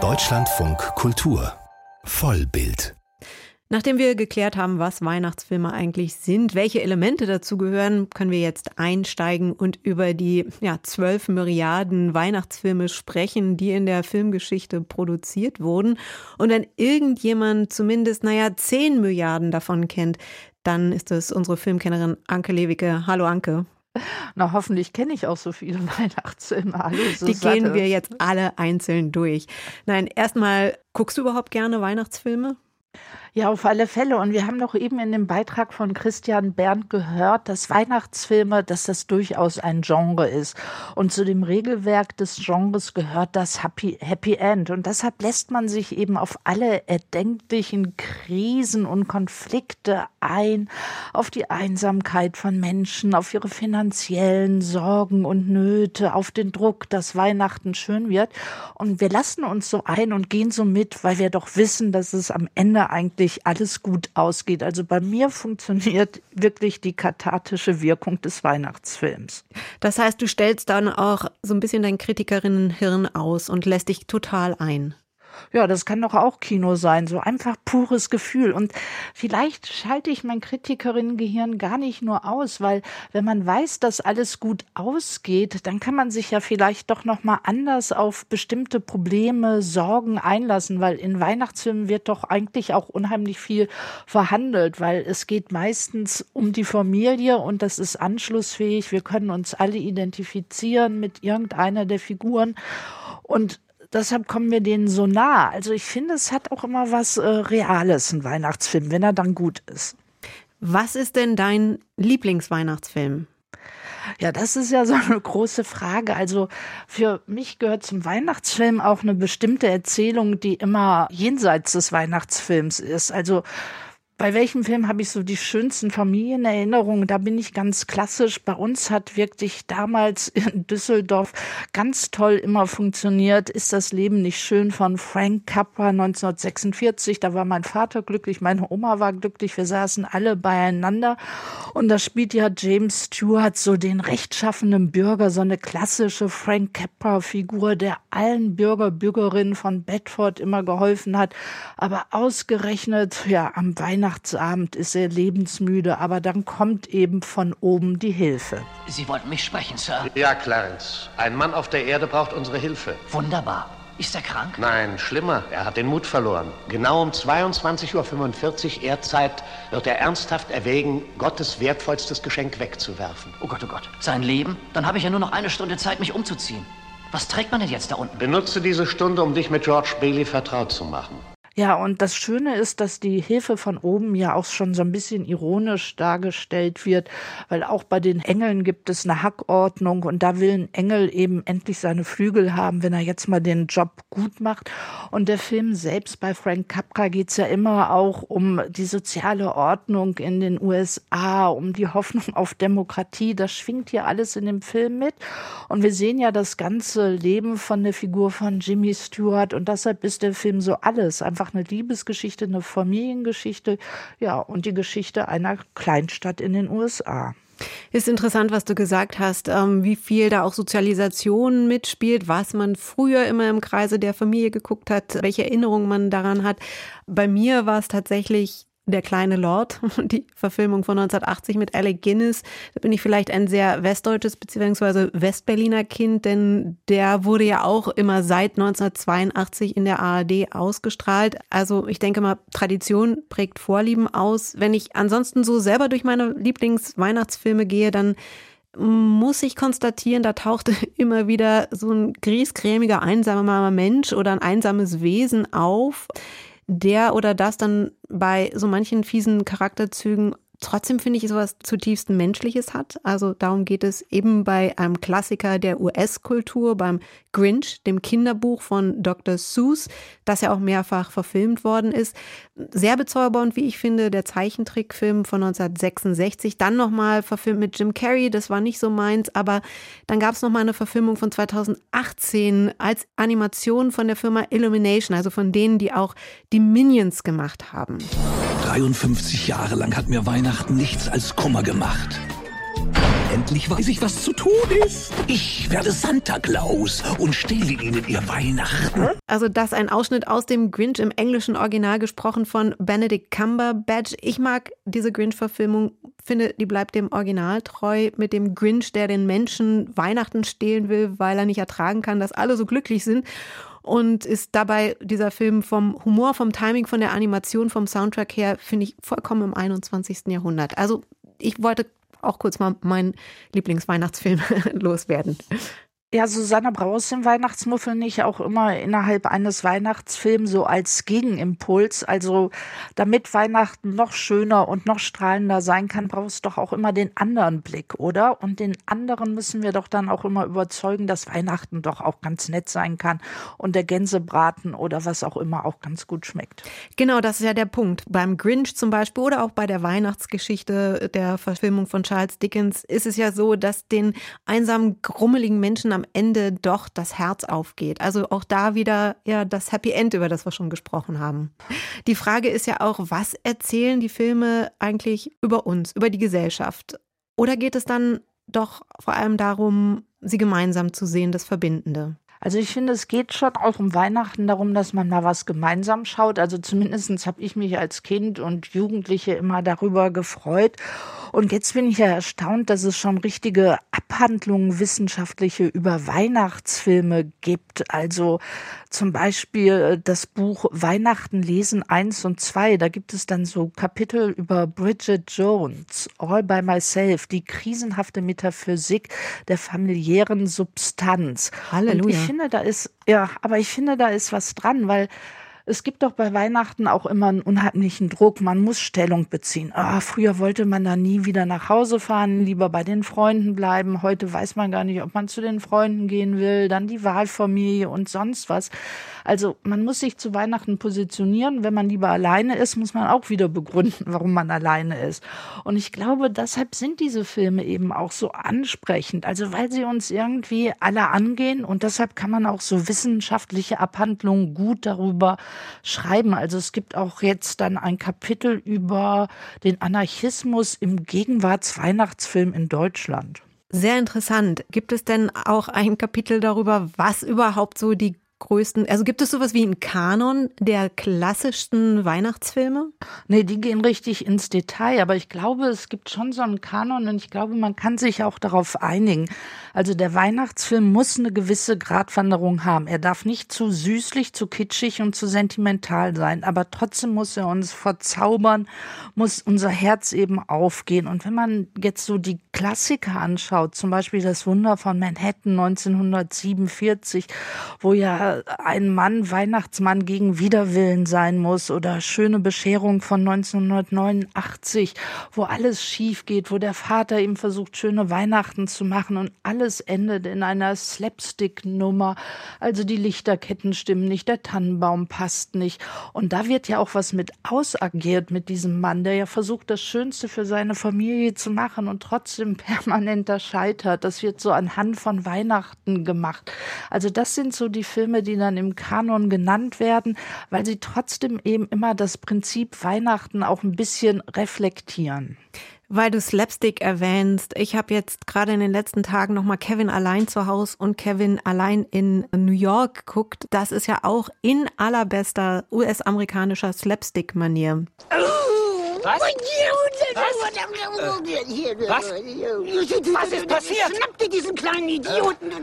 Deutschlandfunk Kultur Vollbild Nachdem wir geklärt haben, was Weihnachtsfilme eigentlich sind, welche Elemente dazu gehören, können wir jetzt einsteigen und über die ja, 12 Milliarden Weihnachtsfilme sprechen, die in der Filmgeschichte produziert wurden. Und wenn irgendjemand zumindest, naja, 10 Milliarden davon kennt, dann ist es unsere Filmkennerin Anke Lewicke. Hallo Anke. Na, hoffentlich kenne ich auch so viele Weihnachtsfilme. Hallo, Die gehen wir jetzt alle einzeln durch. Nein, erstmal, guckst du überhaupt gerne Weihnachtsfilme? Ja, auf alle Fälle. Und wir haben doch eben in dem Beitrag von Christian Berndt gehört, dass Weihnachtsfilme, dass das durchaus ein Genre ist. Und zu dem Regelwerk des Genres gehört das Happy, Happy End. Und deshalb lässt man sich eben auf alle erdenklichen Krisen und Konflikte ein, auf die Einsamkeit von Menschen, auf ihre finanziellen Sorgen und Nöte, auf den Druck, dass Weihnachten schön wird. Und wir lassen uns so ein und gehen so mit, weil wir doch wissen, dass es am Ende eigentlich eigentlich alles gut ausgeht. Also bei mir funktioniert wirklich die kathartische Wirkung des Weihnachtsfilms. Das heißt, du stellst dann auch so ein bisschen dein Kritikerinnenhirn aus und lässt dich total ein. Ja, das kann doch auch Kino sein, so einfach pures Gefühl. Und vielleicht schalte ich mein Kritikerinnengehirn gar nicht nur aus, weil wenn man weiß, dass alles gut ausgeht, dann kann man sich ja vielleicht doch noch mal anders auf bestimmte Probleme, Sorgen einlassen, weil in Weihnachtsfilmen wird doch eigentlich auch unheimlich viel verhandelt, weil es geht meistens um die Familie und das ist anschlussfähig. Wir können uns alle identifizieren mit irgendeiner der Figuren und deshalb kommen wir denen so nah. Also ich finde, es hat auch immer was äh, Reales, ein Weihnachtsfilm, wenn er dann gut ist. Was ist denn dein Lieblingsweihnachtsfilm? Ja, das ist ja so eine große Frage. Also für mich gehört zum Weihnachtsfilm auch eine bestimmte Erzählung, die immer jenseits des Weihnachtsfilms ist. Also bei welchem Film habe ich so die schönsten Familienerinnerungen? Da bin ich ganz klassisch. Bei uns hat wirklich damals in Düsseldorf ganz toll immer funktioniert. Ist das Leben nicht schön von Frank Capra 1946? Da war mein Vater glücklich, meine Oma war glücklich. Wir saßen alle beieinander. Und da spielt ja James Stewart so den rechtschaffenen Bürger, so eine klassische Frank Capra Figur, der allen Bürger, Bürgerinnen von Bedford immer geholfen hat. Aber ausgerechnet, ja, am Weihnachten Weihnachtsabend ist er lebensmüde, aber dann kommt eben von oben die Hilfe. Sie wollten mich sprechen, Sir? Ja, Clarence. Ein Mann auf der Erde braucht unsere Hilfe. Wunderbar. Ist er krank? Nein, schlimmer. Er hat den Mut verloren. Genau um 22.45 Uhr Erdzeit wird er ernsthaft erwägen, Gottes wertvollstes Geschenk wegzuwerfen. Oh Gott, oh Gott. Sein Leben? Dann habe ich ja nur noch eine Stunde Zeit, mich umzuziehen. Was trägt man denn jetzt da unten? Benutze diese Stunde, um dich mit George Bailey vertraut zu machen. Ja, und das Schöne ist, dass die Hilfe von oben ja auch schon so ein bisschen ironisch dargestellt wird, weil auch bei den Engeln gibt es eine Hackordnung und da will ein Engel eben endlich seine Flügel haben, wenn er jetzt mal den Job gut macht. Und der Film selbst bei Frank Capra geht's ja immer auch um die soziale Ordnung in den USA, um die Hoffnung auf Demokratie. Das schwingt hier alles in dem Film mit. Und wir sehen ja das ganze Leben von der Figur von Jimmy Stewart und deshalb ist der Film so alles. Einfach einfach eine Liebesgeschichte, eine Familiengeschichte, ja, und die Geschichte einer Kleinstadt in den USA. Ist interessant, was du gesagt hast, ähm, wie viel da auch Sozialisation mitspielt, was man früher immer im Kreise der Familie geguckt hat, welche Erinnerungen man daran hat. Bei mir war es tatsächlich der kleine Lord, die Verfilmung von 1980 mit Alec Guinness. Da bin ich vielleicht ein sehr westdeutsches bzw. Westberliner Kind, denn der wurde ja auch immer seit 1982 in der ARD ausgestrahlt. Also ich denke mal, Tradition prägt Vorlieben aus. Wenn ich ansonsten so selber durch meine Lieblingsweihnachtsfilme gehe, dann muss ich konstatieren, da tauchte immer wieder so ein griesgrämiger, einsamer Mensch oder ein einsames Wesen auf der oder das dann bei so manchen fiesen Charakterzügen trotzdem finde ich sowas zutiefst Menschliches hat. Also darum geht es eben bei einem Klassiker der US-Kultur, beim Grinch, dem Kinderbuch von Dr. Seuss, das ja auch mehrfach verfilmt worden ist. Sehr bezaubernd, wie ich finde, der Zeichentrickfilm von 1966. Dann nochmal verfilmt mit Jim Carrey, das war nicht so meins, aber dann gab es nochmal eine Verfilmung von 2018 als Animation von der Firma Illumination, also von denen, die auch die Minions gemacht haben. 53 Jahre lang hat mir Weihnachten nichts als Kummer gemacht. Endlich weiß ich, was zu tun ist. Ich werde Santa Claus und stehle Ihnen Ihr Weihnachten. Also das ein Ausschnitt aus dem Grinch im englischen Original gesprochen von Benedict Cumberbatch. Ich mag diese Grinch-Verfilmung, finde, die bleibt dem Original treu mit dem Grinch, der den Menschen Weihnachten stehlen will, weil er nicht ertragen kann, dass alle so glücklich sind und ist dabei dieser Film vom Humor, vom Timing, von der Animation, vom Soundtrack her, finde ich vollkommen im 21. Jahrhundert. Also ich wollte auch kurz mal meinen Lieblingsweihnachtsfilm loswerden. Ja, Susanne Braus im Weihnachtsmuffel nicht auch immer innerhalb eines Weihnachtsfilms so als Gegenimpuls. Also damit Weihnachten noch schöner und noch strahlender sein kann, brauchst du doch auch immer den anderen Blick, oder? Und den anderen müssen wir doch dann auch immer überzeugen, dass Weihnachten doch auch ganz nett sein kann und der Gänsebraten oder was auch immer auch ganz gut schmeckt. Genau, das ist ja der Punkt. Beim Grinch zum Beispiel oder auch bei der Weihnachtsgeschichte der Verfilmung von Charles Dickens ist es ja so, dass den einsamen, grummeligen Menschen am Ende doch das Herz aufgeht. Also auch da wieder ja das Happy End, über das wir schon gesprochen haben. Die Frage ist ja auch, was erzählen die Filme eigentlich über uns, über die Gesellschaft? Oder geht es dann doch vor allem darum, sie gemeinsam zu sehen, das Verbindende? Also ich finde, es geht schon auch um Weihnachten darum, dass man mal was gemeinsam schaut. Also zumindest habe ich mich als Kind und Jugendliche immer darüber gefreut. Und jetzt bin ich ja erstaunt, dass es schon richtige Abhandlungen wissenschaftliche über Weihnachtsfilme gibt. Also zum Beispiel äh, das Buch Weihnachten lesen eins und zwei. Da gibt es dann so Kapitel über Bridget Jones, All by Myself, die krisenhafte Metaphysik der familiären Substanz. Halleluja. Und ich finde, da ist, ja, aber ich finde, da ist was dran, weil es gibt doch bei Weihnachten auch immer einen unheimlichen Druck. Man muss Stellung beziehen. Ah, früher wollte man da nie wieder nach Hause fahren, lieber bei den Freunden bleiben. Heute weiß man gar nicht, ob man zu den Freunden gehen will. Dann die Wahlfamilie und sonst was. Also man muss sich zu Weihnachten positionieren. Wenn man lieber alleine ist, muss man auch wieder begründen, warum man alleine ist. Und ich glaube, deshalb sind diese Filme eben auch so ansprechend. Also weil sie uns irgendwie alle angehen und deshalb kann man auch so wissenschaftliche Abhandlungen gut darüber schreiben. Also es gibt auch jetzt dann ein Kapitel über den Anarchismus im Gegenwartsweihnachtsfilm in Deutschland. Sehr interessant. Gibt es denn auch ein Kapitel darüber, was überhaupt so die größten, also gibt es sowas wie einen Kanon der klassischsten Weihnachtsfilme? Nee, die gehen richtig ins Detail, aber ich glaube, es gibt schon so einen Kanon und ich glaube, man kann sich auch darauf einigen. Also der Weihnachtsfilm muss eine gewisse Gratwanderung haben. Er darf nicht zu süßlich, zu kitschig und zu sentimental sein, aber trotzdem muss er uns verzaubern, muss unser Herz eben aufgehen. Und wenn man jetzt so die Klassiker anschaut, zum Beispiel das Wunder von Manhattan 1947, wo ja ein Mann Weihnachtsmann gegen Widerwillen sein muss oder schöne Bescherung von 1989, wo alles schief geht, wo der Vater ihm versucht, schöne Weihnachten zu machen und alles endet in einer Slapstick-Nummer. Also die Lichterketten stimmen nicht, der Tannenbaum passt nicht. Und da wird ja auch was mit ausagiert mit diesem Mann, der ja versucht, das Schönste für seine Familie zu machen und trotzdem permanenter scheitert. Das wird so anhand von Weihnachten gemacht. Also das sind so die Filme, Filme, die dann im Kanon genannt werden, weil sie trotzdem eben immer das Prinzip Weihnachten auch ein bisschen reflektieren. Weil du Slapstick erwähnst, ich habe jetzt gerade in den letzten Tagen nochmal Kevin allein zu Hause und Kevin allein in New York geguckt. Das ist ja auch in allerbester US-amerikanischer Slapstick-Manier. Was? Was? Was? Was ist passiert? Schnapp dir diesen kleinen Idioten!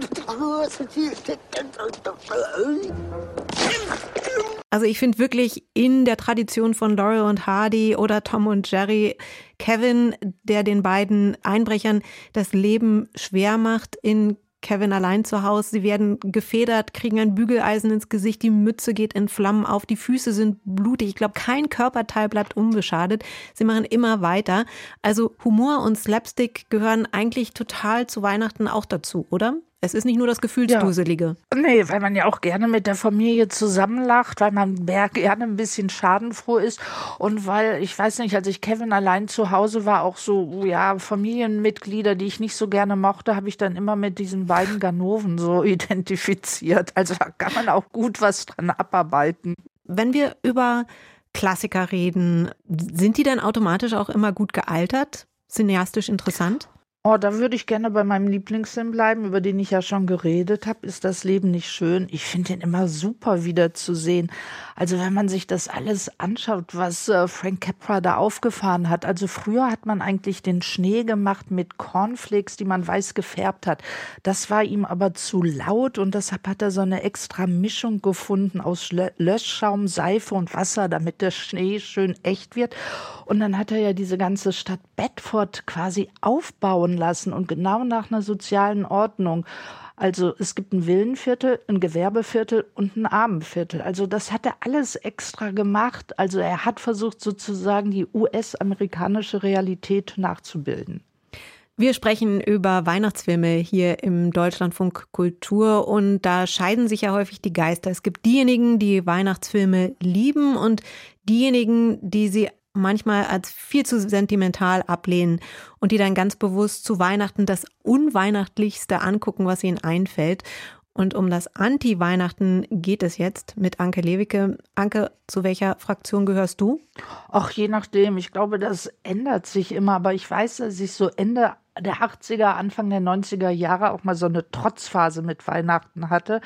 Also ich finde wirklich in der Tradition von Laurel und Hardy oder Tom und Jerry Kevin, der den beiden Einbrechern das Leben schwer macht in Kevin allein zu Hause. Sie werden gefedert, kriegen ein Bügeleisen ins Gesicht, die Mütze geht in Flammen auf, die Füße sind blutig. Ich glaube, kein Körperteil bleibt unbeschadet. Sie machen immer weiter. Also Humor und Slapstick gehören eigentlich total zu Weihnachten auch dazu, oder? Es ist nicht nur das Gefühlsduselige. Ja. Nee, weil man ja auch gerne mit der Familie zusammenlacht, weil man gerne ein bisschen schadenfroh ist und weil, ich weiß nicht, als ich Kevin allein zu Hause war, auch so, ja, Familienmitglieder, die ich nicht so gerne mochte, habe ich dann immer mit diesen beiden Ganoven so identifiziert. Also da kann man auch gut was dran abarbeiten. Wenn wir über Klassiker reden, sind die dann automatisch auch immer gut gealtert? Cineastisch interessant? Oh, da würde ich gerne bei meinem Lieblingsfilm bleiben, über den ich ja schon geredet habe. Ist das Leben nicht schön? Ich finde den immer super wiederzusehen. Also wenn man sich das alles anschaut, was äh, Frank Capra da aufgefahren hat. Also früher hat man eigentlich den Schnee gemacht mit Cornflakes, die man weiß gefärbt hat. Das war ihm aber zu laut und deshalb hat er so eine extra Mischung gefunden aus Löschschaum, Seife und Wasser, damit der Schnee schön echt wird. Und dann hat er ja diese ganze Stadt Bedford quasi aufbauen lassen und genau nach einer sozialen Ordnung. Also es gibt ein Villenviertel, ein Gewerbeviertel und ein Armenviertel. Also das hat er alles extra gemacht. Also er hat versucht sozusagen die US-amerikanische Realität nachzubilden. Wir sprechen über Weihnachtsfilme hier im Deutschlandfunk Kultur und da scheiden sich ja häufig die Geister. Es gibt diejenigen, die Weihnachtsfilme lieben und diejenigen, die sie manchmal als viel zu sentimental ablehnen und die dann ganz bewusst zu Weihnachten das Unweihnachtlichste angucken, was ihnen einfällt. Und um das Anti-Weihnachten geht es jetzt mit Anke Lewicke. Anke, zu welcher Fraktion gehörst du? Ach, je nachdem. Ich glaube, das ändert sich immer. Aber ich weiß, dass ich so Ende der 80er, Anfang der 90er Jahre auch mal so eine Trotzphase mit Weihnachten hatte.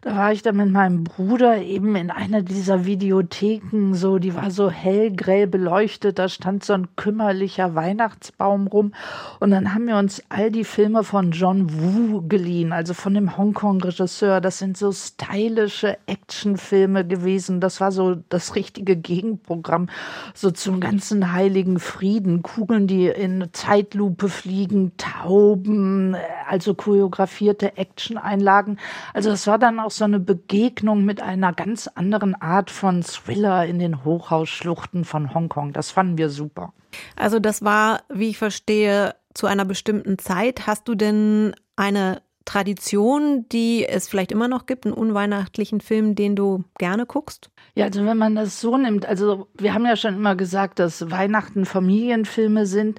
Da war ich dann mit meinem Bruder eben in einer dieser Videotheken, so, die war so hellgrell beleuchtet, da stand so ein kümmerlicher Weihnachtsbaum rum. Und dann haben wir uns all die Filme von John Woo geliehen, also von dem Hongkong-Regisseur. Das sind so stylische Actionfilme gewesen. Das war so das richtige Gegenprogramm, so zum ganzen heiligen Frieden. Kugeln, die in Zeitlupe fliegen Fliegen, Tauben, also choreografierte Action-Einlagen. Also es war dann auch so eine Begegnung mit einer ganz anderen Art von Thriller in den Hochhausschluchten von Hongkong. Das fanden wir super. Also das war, wie ich verstehe, zu einer bestimmten Zeit. Hast du denn eine Tradition, die es vielleicht immer noch gibt, einen unweihnachtlichen Film, den du gerne guckst? Ja, also wenn man das so nimmt, also wir haben ja schon immer gesagt, dass Weihnachten Familienfilme sind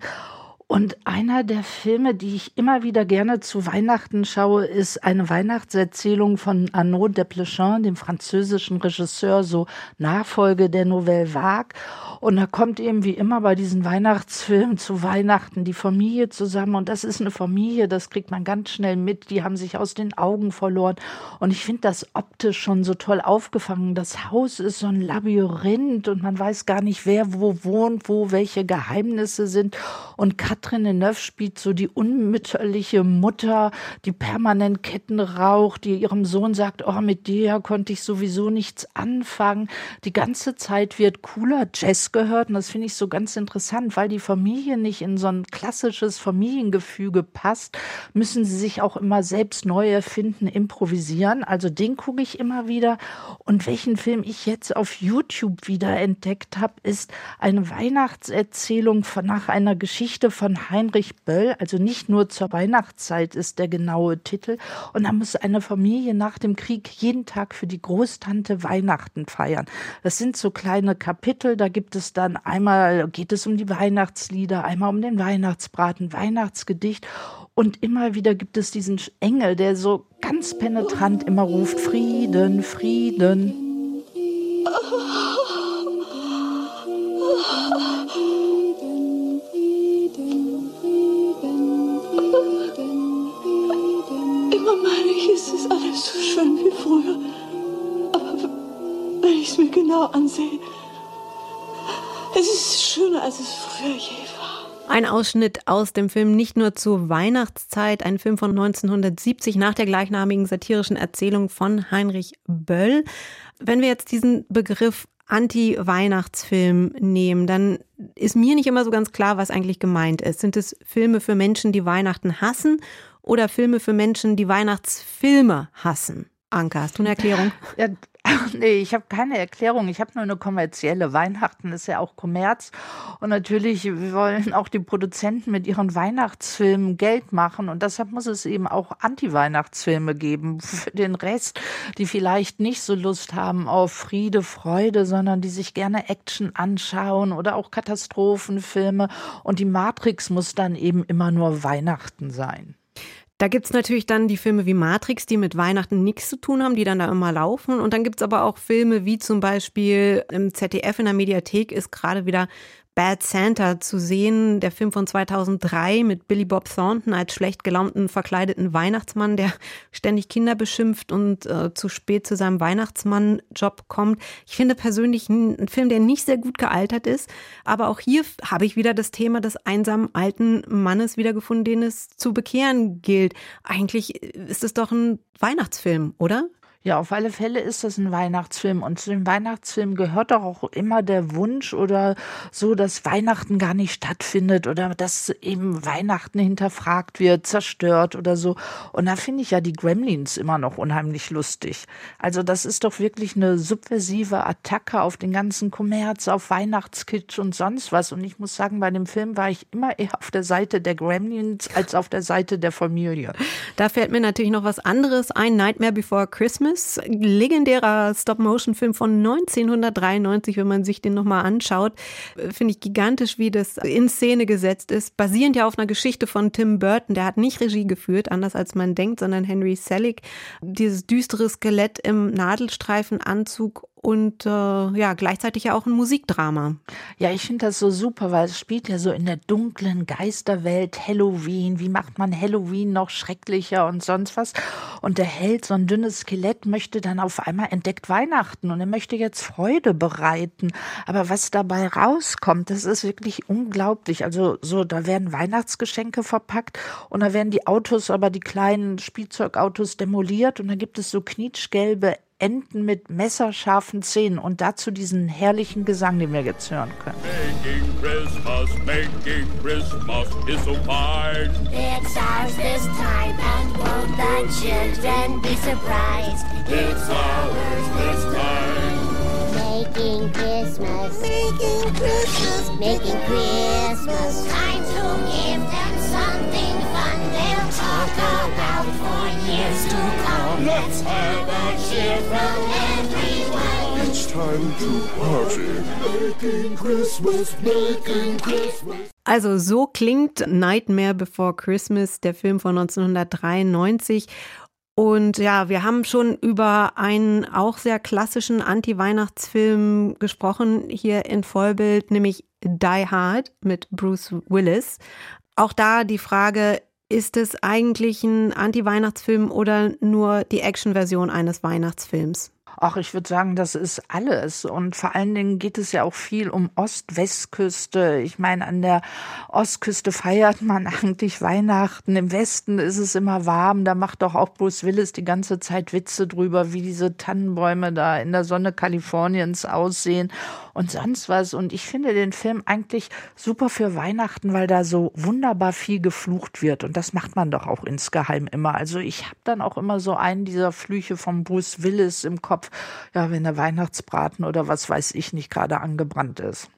und einer der Filme, die ich immer wieder gerne zu Weihnachten schaue, ist eine Weihnachtserzählung von Arnaud Desplechin, dem französischen Regisseur, so Nachfolge der Nouvelle Vague. Und da kommt eben wie immer bei diesen Weihnachtsfilmen zu Weihnachten die Familie zusammen. Und das ist eine Familie, das kriegt man ganz schnell mit. Die haben sich aus den Augen verloren. Und ich finde das optisch schon so toll aufgefangen. Das Haus ist so ein Labyrinth und man weiß gar nicht, wer wo wohnt, wo welche Geheimnisse sind. Und Katrin Deneuve spielt so die unmütterliche Mutter, die permanent Ketten raucht, die ihrem Sohn sagt, oh, mit dir konnte ich sowieso nichts anfangen. Die ganze Zeit wird cooler Jazz gehört und das finde ich so ganz interessant, weil die Familie nicht in so ein klassisches Familiengefüge passt, müssen sie sich auch immer selbst neu erfinden, improvisieren. Also den gucke ich immer wieder. Und welchen Film ich jetzt auf YouTube wieder entdeckt habe, ist eine Weihnachtserzählung von, nach einer Geschichte von von Heinrich Böll, also nicht nur zur Weihnachtszeit ist der genaue Titel. Und da muss eine Familie nach dem Krieg jeden Tag für die Großtante Weihnachten feiern. Das sind so kleine Kapitel, da gibt es dann einmal, geht es um die Weihnachtslieder, einmal um den Weihnachtsbraten, Weihnachtsgedicht. Und immer wieder gibt es diesen Engel, der so ganz penetrant immer ruft, Frieden, Frieden. Genau ansehe. Es ist schöner, als es früher je war. Ein Ausschnitt aus dem Film Nicht nur zur Weihnachtszeit, ein Film von 1970 nach der gleichnamigen satirischen Erzählung von Heinrich Böll. Wenn wir jetzt diesen Begriff Anti-Weihnachtsfilm nehmen, dann ist mir nicht immer so ganz klar, was eigentlich gemeint ist. Sind es Filme für Menschen, die Weihnachten hassen oder Filme für Menschen, die Weihnachtsfilme hassen? Anka, hast du eine Erklärung? Ja, nee, ich habe keine Erklärung. Ich habe nur eine kommerzielle. Weihnachten ist ja auch Kommerz. Und natürlich wollen auch die Produzenten mit ihren Weihnachtsfilmen Geld machen. Und deshalb muss es eben auch Anti-Weihnachtsfilme geben. Für den Rest, die vielleicht nicht so Lust haben auf Friede, Freude, sondern die sich gerne Action anschauen oder auch Katastrophenfilme. Und die Matrix muss dann eben immer nur Weihnachten sein. Da gibt es natürlich dann die Filme wie Matrix, die mit Weihnachten nichts zu tun haben, die dann da immer laufen. Und dann gibt es aber auch Filme wie zum Beispiel im ZDF in der Mediathek ist gerade wieder Bad Santa zu sehen, der Film von 2003 mit Billy Bob Thornton als schlecht gelaunten verkleideten Weihnachtsmann, der ständig Kinder beschimpft und äh, zu spät zu seinem Weihnachtsmann-Job kommt. Ich finde persönlich ein Film, der nicht sehr gut gealtert ist, aber auch hier habe ich wieder das Thema des einsamen alten Mannes wiedergefunden, den es zu bekehren gilt. Eigentlich ist es doch ein Weihnachtsfilm, oder? Ja, auf alle Fälle ist das ein Weihnachtsfilm. Und zu dem Weihnachtsfilm gehört doch auch immer der Wunsch oder so, dass Weihnachten gar nicht stattfindet oder dass eben Weihnachten hinterfragt wird, zerstört oder so. Und da finde ich ja die Gremlins immer noch unheimlich lustig. Also das ist doch wirklich eine subversive Attacke auf den ganzen Kommerz, auf Weihnachtskitsch und sonst was. Und ich muss sagen, bei dem Film war ich immer eher auf der Seite der Gremlins als auf der Seite der Familie. Da fällt mir natürlich noch was anderes ein. Nightmare Before Christmas Christmas, legendärer Stop-Motion-Film von 1993, wenn man sich den nochmal anschaut, finde ich gigantisch, wie das in Szene gesetzt ist. Basierend ja auf einer Geschichte von Tim Burton, der hat nicht Regie geführt, anders als man denkt, sondern Henry Selick. Dieses düstere Skelett im Nadelstreifenanzug und äh, ja, gleichzeitig ja auch ein Musikdrama. Ja, ich finde das so super, weil es spielt ja so in der dunklen Geisterwelt Halloween. Wie macht man Halloween noch schrecklicher und sonst was? Und der Held, so ein dünnes Skelett, möchte dann auf einmal entdeckt Weihnachten und er möchte jetzt Freude bereiten. Aber was dabei rauskommt, das ist wirklich unglaublich. Also so, da werden Weihnachtsgeschenke verpackt und da werden die Autos, aber die kleinen Spielzeugautos demoliert und da gibt es so knietschgelbe Enten mit messerscharfen Zähnen und dazu diesen herrlichen Gesang, den wir jetzt hören können. Making Christmas, making Christmas is so fine. It's ours this time and won't the children be surprised? It's ours this time. Making Christmas, making Christmas, making Christmas. Let's have a cheer from everyone. It's time to party. Making Christmas, making Christmas. Also so klingt Nightmare Before Christmas, der Film von 1993. Und ja, wir haben schon über einen auch sehr klassischen Anti-Weihnachtsfilm gesprochen hier in Vollbild, nämlich Die Hard mit Bruce Willis. Auch da die Frage, ist es eigentlich ein Anti-Weihnachtsfilm oder nur die Action-Version eines Weihnachtsfilms? Ach, ich würde sagen, das ist alles. Und vor allen Dingen geht es ja auch viel um Ost-Westküste. Ich meine, an der Ostküste feiert man eigentlich Weihnachten. Im Westen ist es immer warm. Da macht doch auch Bruce Willis die ganze Zeit Witze drüber, wie diese Tannenbäume da in der Sonne Kaliforniens aussehen und sonst was. Und ich finde den Film eigentlich super für Weihnachten, weil da so wunderbar viel geflucht wird. Und das macht man doch auch insgeheim immer. Also ich habe dann auch immer so einen dieser Flüche von Bruce Willis im Kopf. Ja, wenn der Weihnachtsbraten oder was weiß ich nicht gerade angebrannt ist.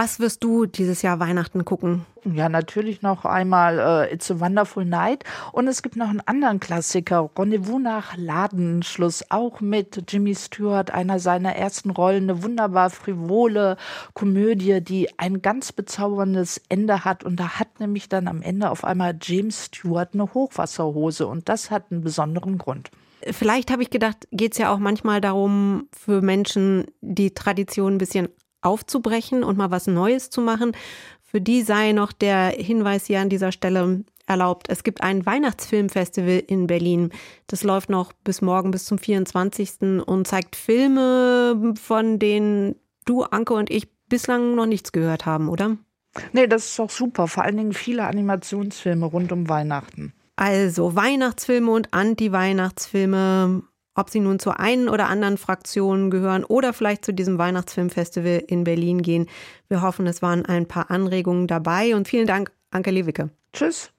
Was wirst du dieses Jahr Weihnachten gucken? Ja, natürlich noch einmal äh, It's a Wonderful Night. Und es gibt noch einen anderen Klassiker, Rendezvous nach Ladenschluss, auch mit Jimmy Stewart, einer seiner ersten Rollen, eine wunderbar frivole Komödie, die ein ganz bezauberndes Ende hat. Und da hat nämlich dann am Ende auf einmal James Stewart eine Hochwasserhose. Und das hat einen besonderen Grund. Vielleicht habe ich gedacht, geht es ja auch manchmal darum, für Menschen die Tradition ein bisschen aufzubrechen und mal was Neues zu machen. Für die sei noch der Hinweis hier an dieser Stelle erlaubt. Es gibt ein Weihnachtsfilmfestival in Berlin. Das läuft noch bis morgen, bis zum 24. und zeigt Filme, von denen du, Anke und ich bislang noch nichts gehört haben, oder? Nee, das ist doch super. Vor allen Dingen viele Animationsfilme rund um Weihnachten. Also Weihnachtsfilme und Anti-Weihnachtsfilme ob sie nun zur einen oder anderen Fraktion gehören oder vielleicht zu diesem Weihnachtsfilmfestival in Berlin gehen. Wir hoffen, es waren ein paar Anregungen dabei und vielen Dank, Anke Lewicke. Tschüss.